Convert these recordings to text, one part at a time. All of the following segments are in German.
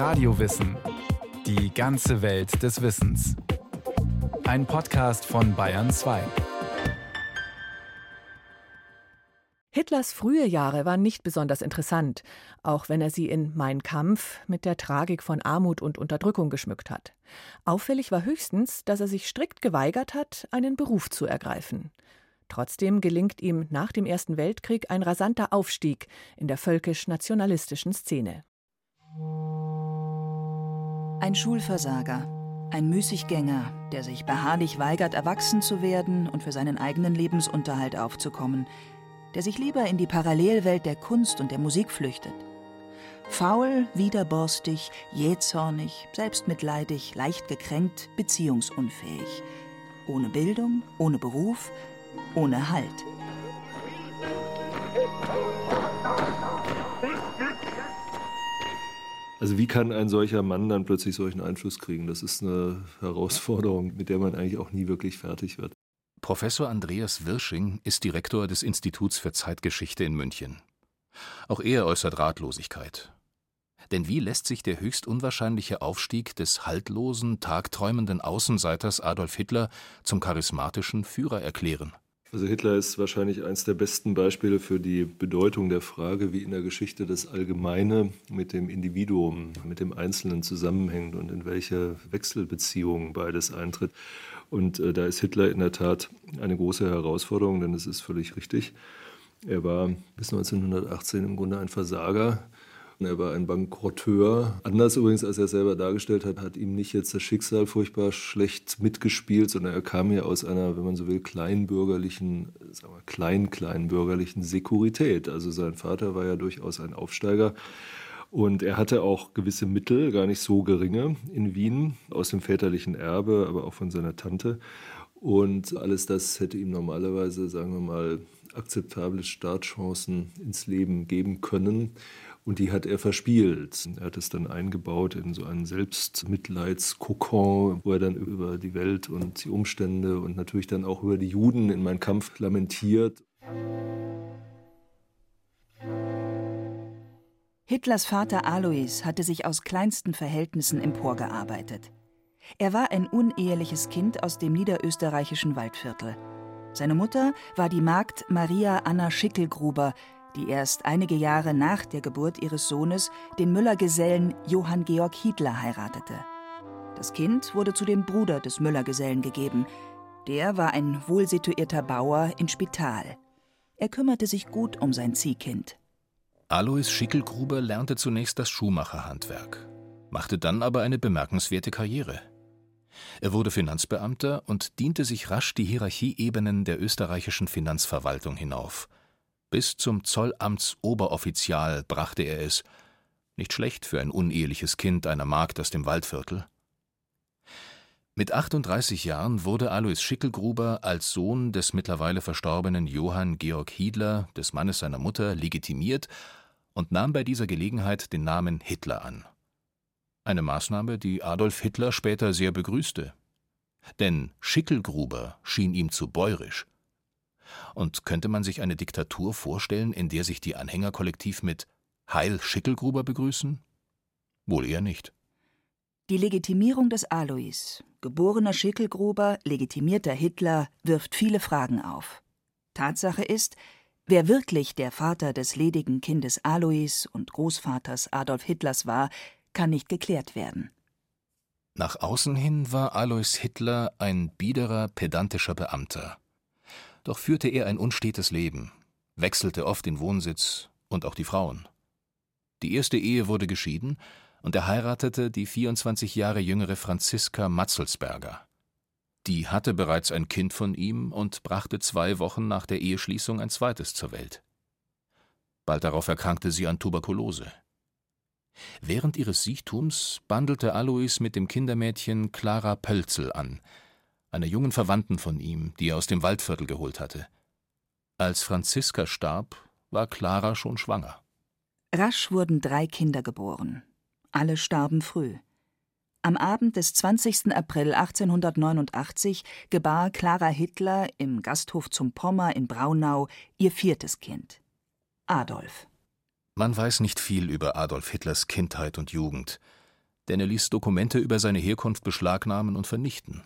Radiowissen. Die ganze Welt des Wissens. Ein Podcast von Bayern 2. Hitlers frühe Jahre waren nicht besonders interessant, auch wenn er sie in Mein Kampf mit der Tragik von Armut und Unterdrückung geschmückt hat. Auffällig war höchstens, dass er sich strikt geweigert hat, einen Beruf zu ergreifen. Trotzdem gelingt ihm nach dem Ersten Weltkrieg ein rasanter Aufstieg in der völkisch-nationalistischen Szene. Ein Schulversager, ein Müßiggänger, der sich beharrlich weigert, erwachsen zu werden und für seinen eigenen Lebensunterhalt aufzukommen, der sich lieber in die Parallelwelt der Kunst und der Musik flüchtet. Faul, widerborstig, jähzornig, selbstmitleidig, leicht gekränkt, beziehungsunfähig. Ohne Bildung, ohne Beruf, ohne Halt. Also wie kann ein solcher Mann dann plötzlich solchen Einfluss kriegen? Das ist eine Herausforderung, mit der man eigentlich auch nie wirklich fertig wird. Professor Andreas Wirsching ist Direktor des Instituts für Zeitgeschichte in München. Auch er äußert Ratlosigkeit. Denn wie lässt sich der höchst unwahrscheinliche Aufstieg des haltlosen, tagträumenden Außenseiters Adolf Hitler zum charismatischen Führer erklären? Also Hitler ist wahrscheinlich eines der besten Beispiele für die Bedeutung der Frage, wie in der Geschichte das Allgemeine mit dem Individuum, mit dem Einzelnen zusammenhängt und in welche Wechselbeziehungen beides eintritt. Und äh, da ist Hitler in der Tat eine große Herausforderung, denn es ist völlig richtig. Er war bis 1918 im Grunde ein Versager er war ein Bankrotteur. Anders übrigens, als er selber dargestellt hat, hat ihm nicht jetzt das Schicksal furchtbar schlecht mitgespielt, sondern er kam ja aus einer, wenn man so will, kleinbürgerlichen, sagen wir, klein-kleinbürgerlichen Sekurität. Also sein Vater war ja durchaus ein Aufsteiger. Und er hatte auch gewisse Mittel, gar nicht so geringe, in Wien, aus dem väterlichen Erbe, aber auch von seiner Tante. Und alles das hätte ihm normalerweise, sagen wir mal, akzeptable Startchancen ins Leben geben können. Und die hat er verspielt. Er hat es dann eingebaut in so einen Selbstmitleidskokon, wo er dann über die Welt und die Umstände und natürlich dann auch über die Juden in meinem Kampf lamentiert. Hitlers Vater Alois hatte sich aus kleinsten Verhältnissen emporgearbeitet. Er war ein uneheliches Kind aus dem niederösterreichischen Waldviertel. Seine Mutter war die Magd Maria Anna Schickelgruber, die erst einige Jahre nach der Geburt ihres Sohnes den Müllergesellen Johann Georg Hiedler heiratete. Das Kind wurde zu dem Bruder des Müllergesellen gegeben. Der war ein wohlsituierter Bauer in Spital. Er kümmerte sich gut um sein Ziehkind. Alois Schickelgruber lernte zunächst das Schuhmacherhandwerk, machte dann aber eine bemerkenswerte Karriere. Er wurde Finanzbeamter und diente sich rasch die Hierarchieebenen der österreichischen Finanzverwaltung hinauf – bis zum Zollamtsoberoffizial brachte er es. Nicht schlecht für ein uneheliches Kind einer Magd aus dem Waldviertel. Mit 38 Jahren wurde Alois Schickelgruber als Sohn des mittlerweile verstorbenen Johann Georg Hiedler, des Mannes seiner Mutter, legitimiert und nahm bei dieser Gelegenheit den Namen Hitler an. Eine Maßnahme, die Adolf Hitler später sehr begrüßte. Denn Schickelgruber schien ihm zu bäurisch. Und könnte man sich eine Diktatur vorstellen, in der sich die Anhänger kollektiv mit Heil Schickelgruber begrüßen? Wohl eher nicht. Die Legitimierung des Alois, geborener Schickelgruber, legitimierter Hitler, wirft viele Fragen auf. Tatsache ist, wer wirklich der Vater des ledigen Kindes Alois und Großvaters Adolf Hitlers war, kann nicht geklärt werden. Nach außen hin war Alois Hitler ein biederer, pedantischer Beamter. Doch führte er ein unstetes Leben, wechselte oft den Wohnsitz und auch die Frauen. Die erste Ehe wurde geschieden und er heiratete die 24 Jahre jüngere Franziska Matzelsberger. Die hatte bereits ein Kind von ihm und brachte zwei Wochen nach der Eheschließung ein zweites zur Welt. Bald darauf erkrankte sie an Tuberkulose. Während ihres Siechtums bandelte Alois mit dem Kindermädchen Clara Pölzel an, einer jungen Verwandten von ihm, die er aus dem Waldviertel geholt hatte. Als Franziska starb, war Clara schon schwanger. Rasch wurden drei Kinder geboren. Alle starben früh. Am Abend des 20. April 1889 gebar Clara Hitler im Gasthof zum Pommer in Braunau ihr viertes Kind, Adolf. Man weiß nicht viel über Adolf Hitlers Kindheit und Jugend. denn er ließ Dokumente über seine Herkunft beschlagnahmen und vernichten.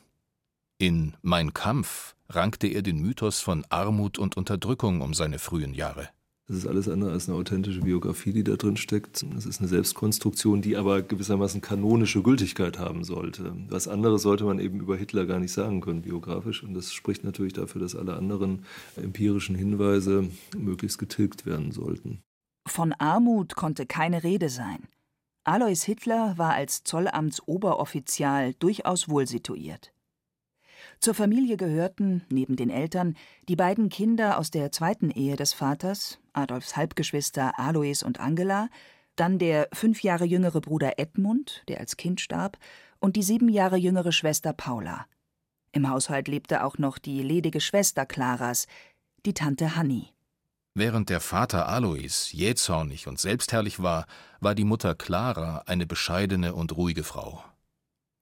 In Mein Kampf rankte er den Mythos von Armut und Unterdrückung um seine frühen Jahre. Das ist alles andere als eine authentische Biografie, die da drin steckt. Das ist eine Selbstkonstruktion, die aber gewissermaßen kanonische Gültigkeit haben sollte. Was anderes sollte man eben über Hitler gar nicht sagen können, biografisch. Und das spricht natürlich dafür, dass alle anderen empirischen Hinweise möglichst getilgt werden sollten. Von Armut konnte keine Rede sein. Alois Hitler war als Zollamtsoberoffizial durchaus wohlsituiert. Zur Familie gehörten, neben den Eltern, die beiden Kinder aus der zweiten Ehe des Vaters, Adolfs Halbgeschwister Alois und Angela, dann der fünf Jahre jüngere Bruder Edmund, der als Kind starb, und die sieben Jahre jüngere Schwester Paula. Im Haushalt lebte auch noch die ledige Schwester Claras, die Tante Hanni. Während der Vater Alois jähzornig und selbstherrlich war, war die Mutter Clara eine bescheidene und ruhige Frau.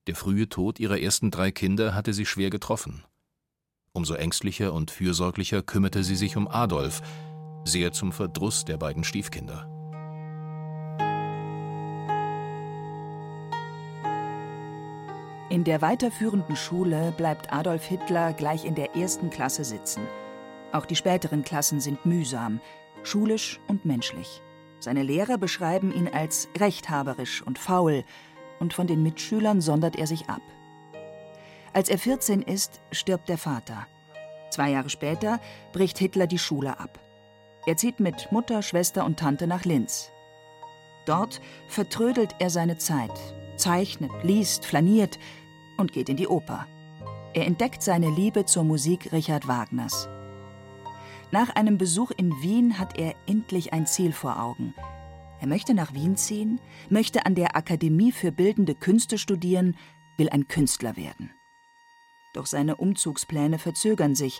Der frühe Tod ihrer ersten drei Kinder hatte sie schwer getroffen. Umso ängstlicher und fürsorglicher kümmerte sie sich um Adolf, sehr zum Verdruss der beiden Stiefkinder. In der weiterführenden Schule bleibt Adolf Hitler gleich in der ersten Klasse sitzen. Auch die späteren Klassen sind mühsam, schulisch und menschlich. Seine Lehrer beschreiben ihn als rechthaberisch und faul, und von den Mitschülern sondert er sich ab. Als er 14 ist, stirbt der Vater. Zwei Jahre später bricht Hitler die Schule ab. Er zieht mit Mutter, Schwester und Tante nach Linz. Dort vertrödelt er seine Zeit, zeichnet, liest, flaniert und geht in die Oper. Er entdeckt seine Liebe zur Musik Richard Wagners. Nach einem Besuch in Wien hat er endlich ein Ziel vor Augen – er möchte nach Wien ziehen, möchte an der Akademie für Bildende Künste studieren, will ein Künstler werden. Doch seine Umzugspläne verzögern sich,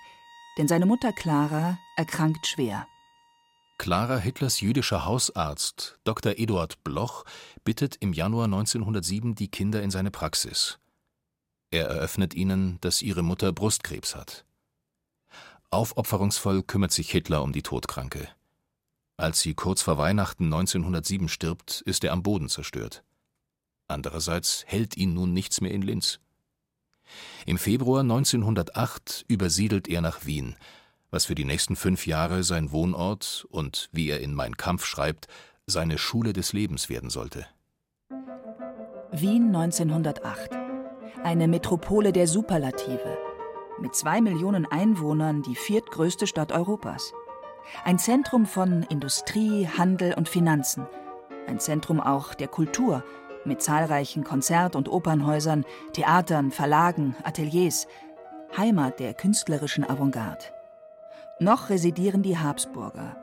denn seine Mutter Clara erkrankt schwer. Clara Hitlers jüdischer Hausarzt, Dr. Eduard Bloch, bittet im Januar 1907 die Kinder in seine Praxis. Er eröffnet ihnen, dass ihre Mutter Brustkrebs hat. Aufopferungsvoll kümmert sich Hitler um die Todkranke. Als sie kurz vor Weihnachten 1907 stirbt, ist er am Boden zerstört. Andererseits hält ihn nun nichts mehr in Linz. Im Februar 1908 übersiedelt er nach Wien, was für die nächsten fünf Jahre sein Wohnort und, wie er in Mein Kampf schreibt, seine Schule des Lebens werden sollte. Wien 1908. Eine Metropole der Superlative. Mit zwei Millionen Einwohnern die viertgrößte Stadt Europas. Ein Zentrum von Industrie, Handel und Finanzen. Ein Zentrum auch der Kultur mit zahlreichen Konzert- und Opernhäusern, Theatern, Verlagen, Ateliers. Heimat der künstlerischen Avantgarde. Noch residieren die Habsburger.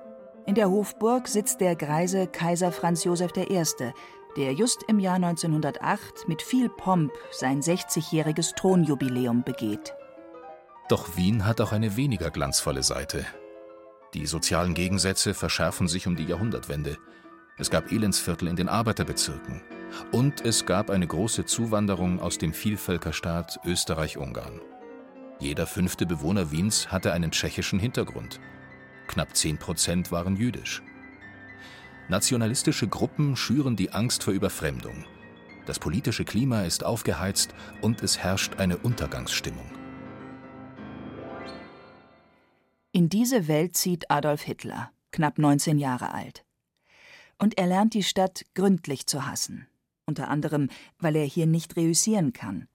In der Hofburg sitzt der greise Kaiser Franz Josef I., der just im Jahr 1908 mit viel Pomp sein 60-jähriges Thronjubiläum begeht. Doch Wien hat auch eine weniger glanzvolle Seite. Die sozialen Gegensätze verschärfen sich um die Jahrhundertwende. Es gab Elendsviertel in den Arbeiterbezirken. Und es gab eine große Zuwanderung aus dem Vielvölkerstaat Österreich-Ungarn. Jeder fünfte Bewohner Wiens hatte einen tschechischen Hintergrund. Knapp 10 Prozent waren jüdisch. Nationalistische Gruppen schüren die Angst vor Überfremdung. Das politische Klima ist aufgeheizt und es herrscht eine Untergangsstimmung. In diese Welt zieht Adolf Hitler, knapp 19 Jahre alt. Und er lernt die Stadt gründlich zu hassen. Unter anderem, weil er hier nicht reüssieren kann.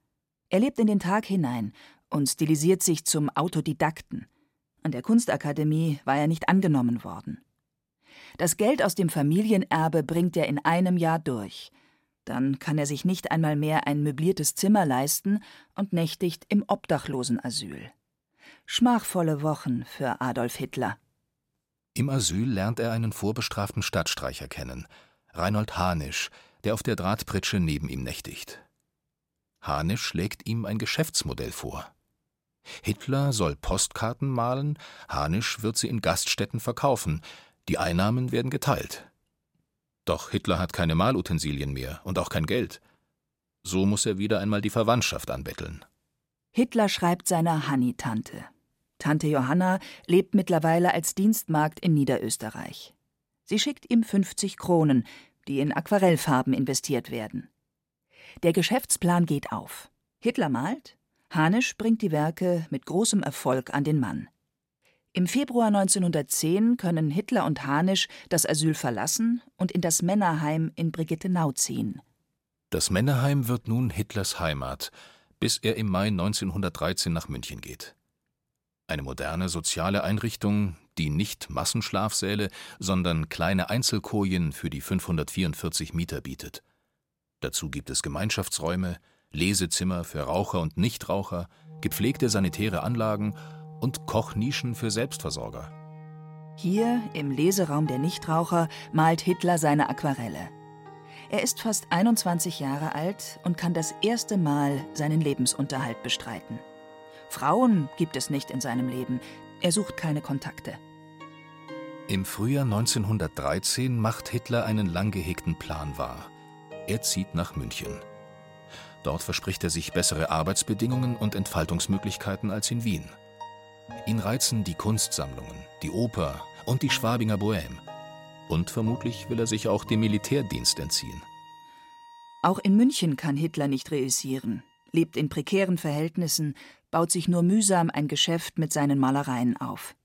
Er lebt in den Tag hinein und stilisiert sich zum Autodidakten. An der Kunstakademie war er nicht angenommen worden. Das Geld aus dem Familienerbe bringt er in einem Jahr durch. Dann kann er sich nicht einmal mehr ein möbliertes Zimmer leisten und nächtigt im Obdachlosenasyl. Schmachvolle Wochen für Adolf Hitler. Im Asyl lernt er einen vorbestraften Stadtstreicher kennen, Reinhold Hanisch, der auf der Drahtpritsche neben ihm nächtigt. Hanisch schlägt ihm ein Geschäftsmodell vor. Hitler soll Postkarten malen, Hanisch wird sie in Gaststätten verkaufen, die Einnahmen werden geteilt. Doch Hitler hat keine Malutensilien mehr und auch kein Geld. So muss er wieder einmal die Verwandtschaft anbetteln. Hitler schreibt seiner Hanni-Tante. Tante Johanna lebt mittlerweile als Dienstmagd in Niederösterreich. Sie schickt ihm 50 Kronen, die in Aquarellfarben investiert werden. Der Geschäftsplan geht auf. Hitler malt, Hanisch bringt die Werke mit großem Erfolg an den Mann. Im Februar 1910 können Hitler und Hanisch das Asyl verlassen und in das Männerheim in Brigittenau ziehen. Das Männerheim wird nun Hitlers Heimat, bis er im Mai 1913 nach München geht. Eine moderne soziale Einrichtung, die nicht Massenschlafsäle, sondern kleine Einzelkojen für die 544 Mieter bietet. Dazu gibt es Gemeinschaftsräume, Lesezimmer für Raucher und Nichtraucher, gepflegte sanitäre Anlagen und Kochnischen für Selbstversorger. Hier, im Leseraum der Nichtraucher, malt Hitler seine Aquarelle. Er ist fast 21 Jahre alt und kann das erste Mal seinen Lebensunterhalt bestreiten. Frauen gibt es nicht in seinem Leben. Er sucht keine Kontakte. Im Frühjahr 1913 macht Hitler einen lang gehegten Plan wahr. Er zieht nach München. Dort verspricht er sich bessere Arbeitsbedingungen und Entfaltungsmöglichkeiten als in Wien. Ihn reizen die Kunstsammlungen, die Oper und die Schwabinger Bohème. Und vermutlich will er sich auch dem Militärdienst entziehen. Auch in München kann Hitler nicht reüssieren, lebt in prekären Verhältnissen, baut sich nur mühsam ein Geschäft mit seinen Malereien auf.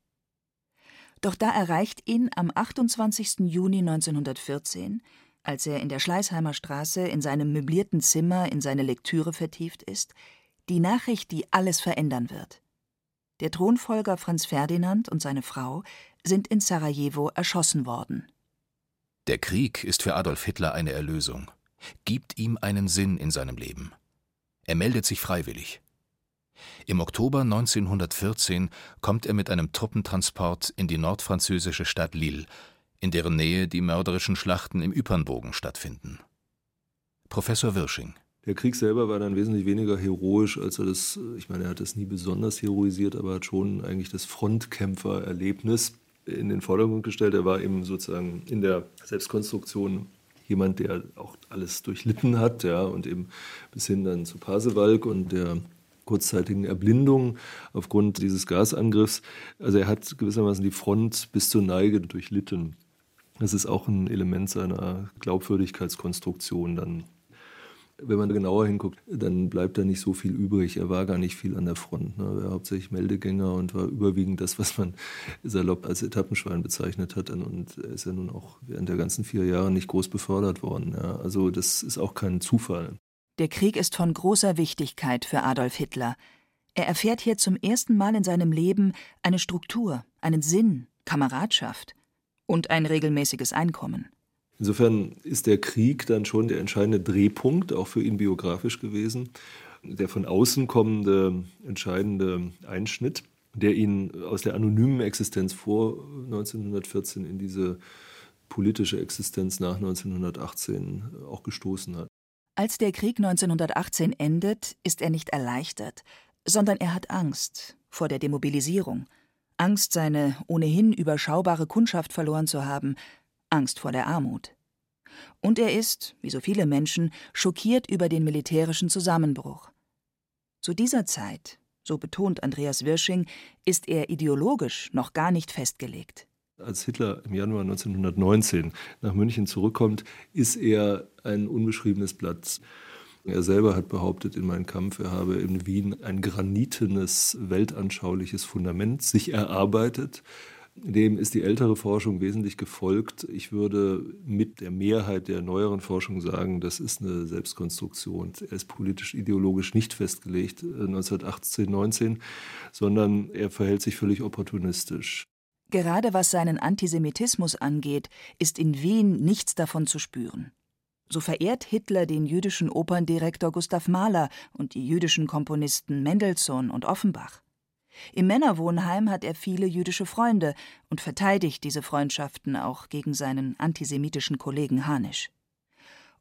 Doch da erreicht ihn am 28. Juni 1914 als er in der Schleißheimer Straße in seinem möblierten Zimmer in seine Lektüre vertieft ist, die Nachricht, die alles verändern wird. Der Thronfolger Franz Ferdinand und seine Frau sind in Sarajevo erschossen worden. Der Krieg ist für Adolf Hitler eine Erlösung, gibt ihm einen Sinn in seinem Leben. Er meldet sich freiwillig. Im Oktober 1914 kommt er mit einem Truppentransport in die nordfranzösische Stadt Lille, in deren Nähe die mörderischen Schlachten im Ypernbogen stattfinden. Professor Wirsching. Der Krieg selber war dann wesentlich weniger heroisch, als er das, ich meine, er hat das nie besonders heroisiert, aber hat schon eigentlich das Frontkämpfererlebnis in den Vordergrund gestellt. Er war eben sozusagen in der Selbstkonstruktion jemand, der auch alles durchlitten hat, ja, und eben bis hin dann zu Pasewalk und der kurzzeitigen Erblindung aufgrund dieses Gasangriffs. Also er hat gewissermaßen die Front bis zur Neige durchlitten. Das ist auch ein Element seiner Glaubwürdigkeitskonstruktion dann. Wenn man genauer hinguckt, dann bleibt da nicht so viel übrig. Er war gar nicht viel an der Front. Ne? Er war hauptsächlich Meldegänger und war überwiegend das, was man salopp als Etappenschwein bezeichnet hat. Und er ist ja nun auch während der ganzen vier Jahre nicht groß befördert worden. Ja? Also das ist auch kein Zufall. Der Krieg ist von großer Wichtigkeit für Adolf Hitler. Er erfährt hier zum ersten Mal in seinem Leben eine Struktur, einen Sinn, Kameradschaft und ein regelmäßiges Einkommen. Insofern ist der Krieg dann schon der entscheidende Drehpunkt, auch für ihn biografisch gewesen. Der von außen kommende entscheidende Einschnitt, der ihn aus der anonymen Existenz vor 1914 in diese politische Existenz nach 1918 auch gestoßen hat. Als der Krieg 1918 endet, ist er nicht erleichtert, sondern er hat Angst vor der Demobilisierung, Angst, seine ohnehin überschaubare Kundschaft verloren zu haben, Angst vor der Armut. Und er ist, wie so viele Menschen, schockiert über den militärischen Zusammenbruch. Zu dieser Zeit, so betont Andreas Wirsching, ist er ideologisch noch gar nicht festgelegt. Als Hitler im Januar 1919 nach München zurückkommt, ist er ein unbeschriebenes Blatt. Er selber hat behauptet in meinem Kampf, er habe in Wien ein granitenes, weltanschauliches Fundament sich erarbeitet. Dem ist die ältere Forschung wesentlich gefolgt. Ich würde mit der Mehrheit der neueren Forschung sagen, das ist eine Selbstkonstruktion. Er ist politisch, ideologisch nicht festgelegt 1918, äh, 19, sondern er verhält sich völlig opportunistisch. Gerade was seinen Antisemitismus angeht, ist in Wien nichts davon zu spüren. So verehrt Hitler den jüdischen Operndirektor Gustav Mahler und die jüdischen Komponisten Mendelssohn und Offenbach. Im Männerwohnheim hat er viele jüdische Freunde und verteidigt diese Freundschaften auch gegen seinen antisemitischen Kollegen Hanisch.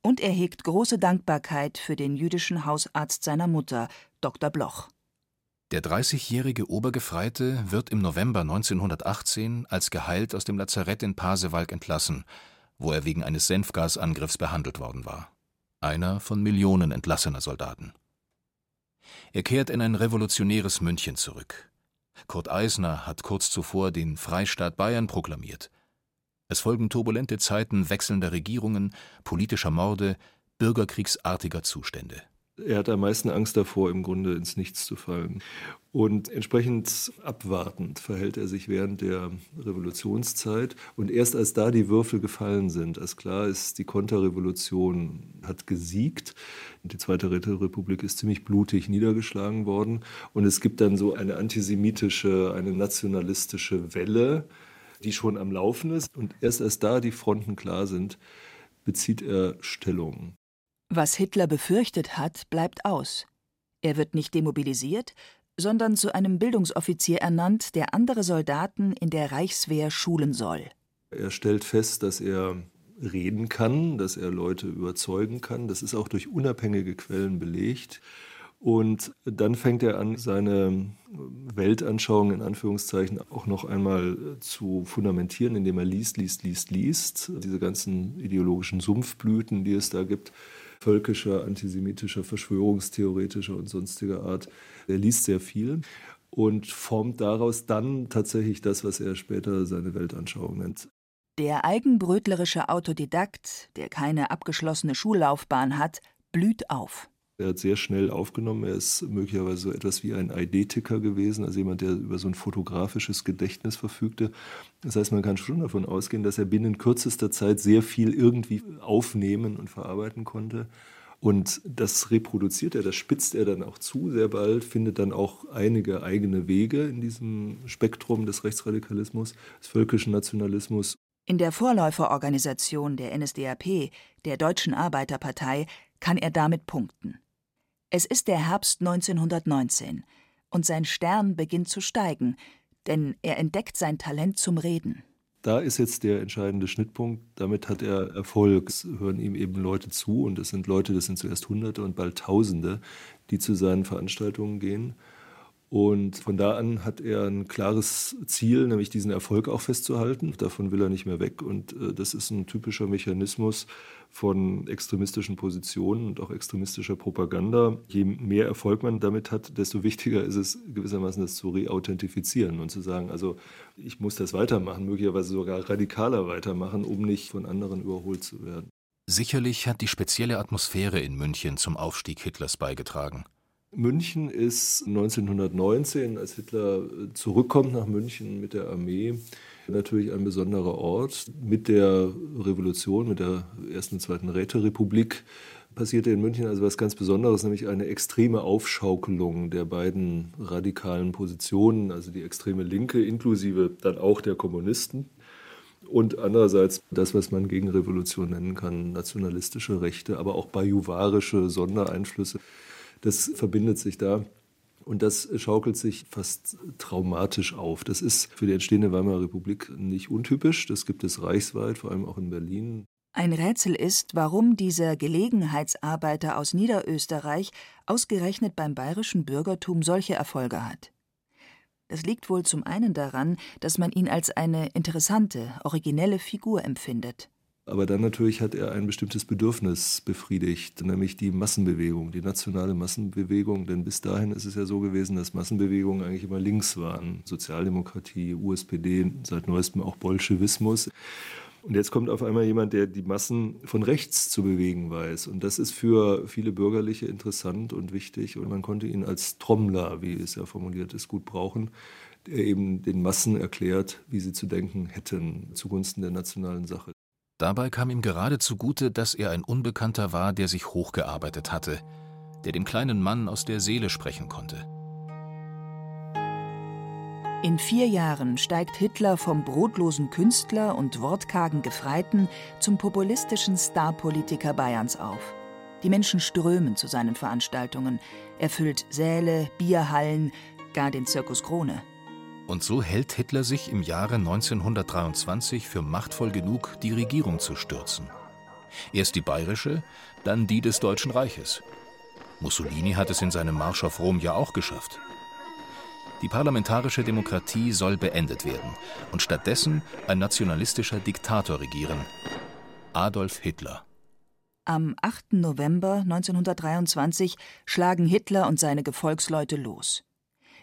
Und er hegt große Dankbarkeit für den jüdischen Hausarzt seiner Mutter, Dr. Bloch. Der 30-jährige Obergefreite wird im November 1918 als geheilt aus dem Lazarett in Pasewalk entlassen wo er wegen eines Senfgasangriffs behandelt worden war. Einer von Millionen entlassener Soldaten. Er kehrt in ein revolutionäres München zurück. Kurt Eisner hat kurz zuvor den Freistaat Bayern proklamiert. Es folgen turbulente Zeiten wechselnder Regierungen, politischer Morde, bürgerkriegsartiger Zustände. Er hat am meisten Angst davor, im Grunde ins Nichts zu fallen. Und entsprechend abwartend verhält er sich während der Revolutionszeit. Und erst als da die Würfel gefallen sind, als klar ist, die Konterrevolution hat gesiegt, die Zweite Räterepublik ist ziemlich blutig niedergeschlagen worden. Und es gibt dann so eine antisemitische, eine nationalistische Welle, die schon am Laufen ist. Und erst als da die Fronten klar sind, bezieht er Stellung. Was Hitler befürchtet hat, bleibt aus. Er wird nicht demobilisiert, sondern zu einem Bildungsoffizier ernannt, der andere Soldaten in der Reichswehr schulen soll. Er stellt fest, dass er reden kann, dass er Leute überzeugen kann. Das ist auch durch unabhängige Quellen belegt. Und dann fängt er an, seine Weltanschauung in Anführungszeichen auch noch einmal zu fundamentieren, indem er liest, liest, liest, liest. Diese ganzen ideologischen Sumpfblüten, die es da gibt, völkischer, antisemitischer, verschwörungstheoretischer und sonstiger Art. Er liest sehr viel und formt daraus dann tatsächlich das, was er später seine Weltanschauung nennt. Der eigenbrötlerische Autodidakt, der keine abgeschlossene Schullaufbahn hat, blüht auf. Er hat sehr schnell aufgenommen. Er ist möglicherweise so etwas wie ein Eidetiker gewesen, also jemand, der über so ein fotografisches Gedächtnis verfügte. Das heißt, man kann schon davon ausgehen, dass er binnen kürzester Zeit sehr viel irgendwie aufnehmen und verarbeiten konnte. Und das reproduziert er, das spitzt er dann auch zu sehr bald, findet dann auch einige eigene Wege in diesem Spektrum des Rechtsradikalismus, des völkischen Nationalismus. In der Vorläuferorganisation der NSDAP, der Deutschen Arbeiterpartei, kann er damit punkten. Es ist der Herbst 1919 und sein Stern beginnt zu steigen, denn er entdeckt sein Talent zum Reden. Da ist jetzt der entscheidende Schnittpunkt. Damit hat er Erfolg. Es hören ihm eben Leute zu und es sind Leute, das sind zuerst Hunderte und bald Tausende, die zu seinen Veranstaltungen gehen. Und von da an hat er ein klares Ziel, nämlich diesen Erfolg auch festzuhalten. Davon will er nicht mehr weg. Und äh, das ist ein typischer Mechanismus von extremistischen Positionen und auch extremistischer Propaganda. Je mehr Erfolg man damit hat, desto wichtiger ist es gewissermaßen, das zu reauthentifizieren und zu sagen, also ich muss das weitermachen, möglicherweise sogar radikaler weitermachen, um nicht von anderen überholt zu werden. Sicherlich hat die spezielle Atmosphäre in München zum Aufstieg Hitlers beigetragen. München ist 1919, als Hitler äh, zurückkommt nach München mit der Armee, natürlich ein besonderer Ort. Mit der Revolution, mit der ersten und zweiten Räterepublik passierte in München also was ganz Besonderes, nämlich eine extreme Aufschaukelung der beiden radikalen Positionen, also die extreme Linke inklusive dann auch der Kommunisten und andererseits das, was man Gegenrevolution nennen kann, nationalistische Rechte, aber auch bajuwarische Sondereinflüsse das verbindet sich da. Und das schaukelt sich fast traumatisch auf. Das ist für die entstehende Weimarer Republik nicht untypisch. Das gibt es reichsweit, vor allem auch in Berlin. Ein Rätsel ist, warum dieser Gelegenheitsarbeiter aus Niederösterreich ausgerechnet beim bayerischen Bürgertum solche Erfolge hat. Das liegt wohl zum einen daran, dass man ihn als eine interessante, originelle Figur empfindet. Aber dann natürlich hat er ein bestimmtes Bedürfnis befriedigt, nämlich die Massenbewegung, die nationale Massenbewegung. Denn bis dahin ist es ja so gewesen, dass Massenbewegungen eigentlich immer links waren. Sozialdemokratie, USPD, seit neuestem auch Bolschewismus. Und jetzt kommt auf einmal jemand, der die Massen von rechts zu bewegen weiß. Und das ist für viele Bürgerliche interessant und wichtig. Und man konnte ihn als Trommler, wie es ja formuliert ist, gut brauchen, der eben den Massen erklärt, wie sie zu denken hätten zugunsten der nationalen Sache. Dabei kam ihm gerade zugute, dass er ein Unbekannter war, der sich hochgearbeitet hatte, der dem kleinen Mann aus der Seele sprechen konnte. In vier Jahren steigt Hitler vom brotlosen Künstler und wortkargen Gefreiten zum populistischen Starpolitiker Bayerns auf. Die Menschen strömen zu seinen Veranstaltungen. Er füllt Säle, Bierhallen, gar den Zirkus Krone. Und so hält Hitler sich im Jahre 1923 für machtvoll genug, die Regierung zu stürzen. Erst die bayerische, dann die des Deutschen Reiches. Mussolini hat es in seinem Marsch auf Rom ja auch geschafft. Die parlamentarische Demokratie soll beendet werden und stattdessen ein nationalistischer Diktator regieren. Adolf Hitler. Am 8. November 1923 schlagen Hitler und seine Gefolgsleute los.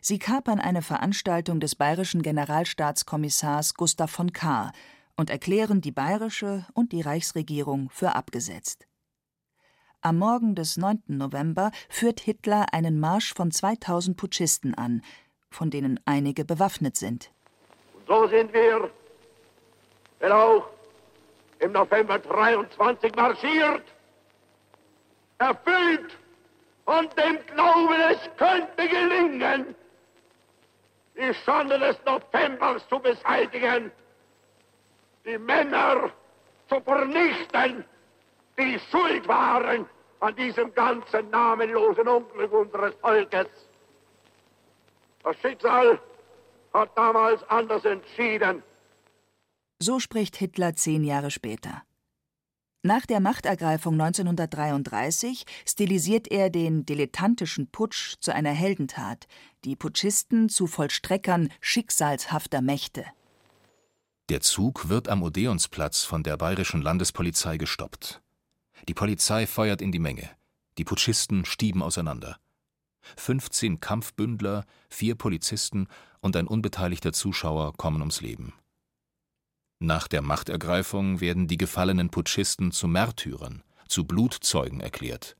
Sie kapern eine Veranstaltung des bayerischen Generalstaatskommissars Gustav von Kahr und erklären die bayerische und die Reichsregierung für abgesetzt. Am Morgen des 9. November führt Hitler einen Marsch von 2000 Putschisten an, von denen einige bewaffnet sind. Und so sind wir, wenn auch im November 23 marschiert, erfüllt von dem Glauben, es könnte gelingen, die Schande des Novembers zu beseitigen, die Männer zu vernichten, die schuld waren an diesem ganzen namenlosen Unglück unseres Volkes. Das Schicksal hat damals anders entschieden. So spricht Hitler zehn Jahre später. Nach der Machtergreifung 1933 stilisiert er den dilettantischen Putsch zu einer Heldentat, die Putschisten zu Vollstreckern schicksalshafter Mächte. Der Zug wird am Odeonsplatz von der bayerischen Landespolizei gestoppt. Die Polizei feuert in die Menge. Die Putschisten stieben auseinander. 15 Kampfbündler, vier Polizisten und ein unbeteiligter Zuschauer kommen ums Leben. Nach der Machtergreifung werden die gefallenen Putschisten zu Märtyrern, zu Blutzeugen erklärt.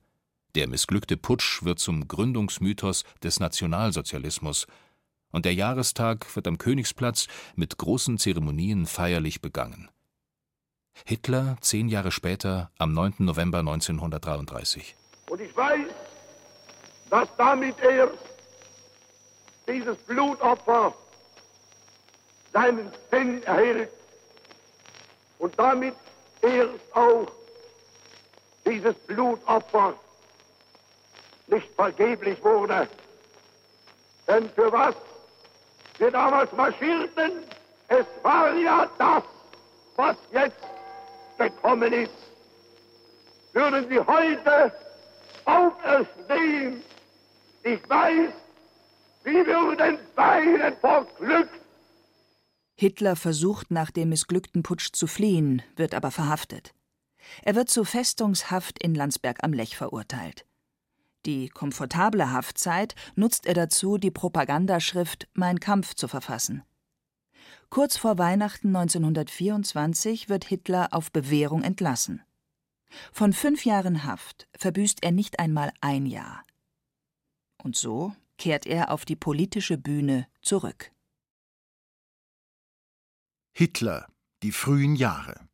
Der missglückte Putsch wird zum Gründungsmythos des Nationalsozialismus, und der Jahrestag wird am Königsplatz mit großen Zeremonien feierlich begangen. Hitler zehn Jahre später, am 9. November 1933. Und ich weiß, dass damit erst dieses Blutopfer seinen Sinn erhält und damit erst auch dieses Blutopfer nicht vergeblich wurde. Denn für was wir damals marschierten, es war ja das, was jetzt gekommen ist. Würden Sie heute auferstehen, ich weiß, Sie würden weinen vor Glück, Hitler versucht nach dem missglückten Putsch zu fliehen, wird aber verhaftet. Er wird zu Festungshaft in Landsberg am Lech verurteilt. Die komfortable Haftzeit nutzt er dazu, die Propagandaschrift Mein Kampf zu verfassen. Kurz vor Weihnachten 1924 wird Hitler auf Bewährung entlassen. Von fünf Jahren Haft verbüßt er nicht einmal ein Jahr. Und so kehrt er auf die politische Bühne zurück. Hitler, die frühen Jahre.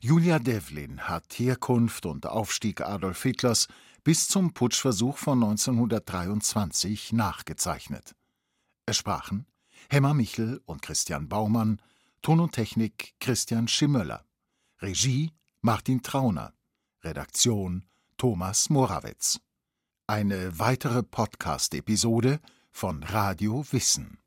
Julia Devlin hat Herkunft und Aufstieg Adolf Hitlers bis zum Putschversuch von 1923 nachgezeichnet. Es sprachen Hemmer Michel und Christian Baumann, Ton und Technik Christian Schimmöller, Regie Martin Trauner, Redaktion Thomas Morawetz. Eine weitere Podcast-Episode von Radio Wissen.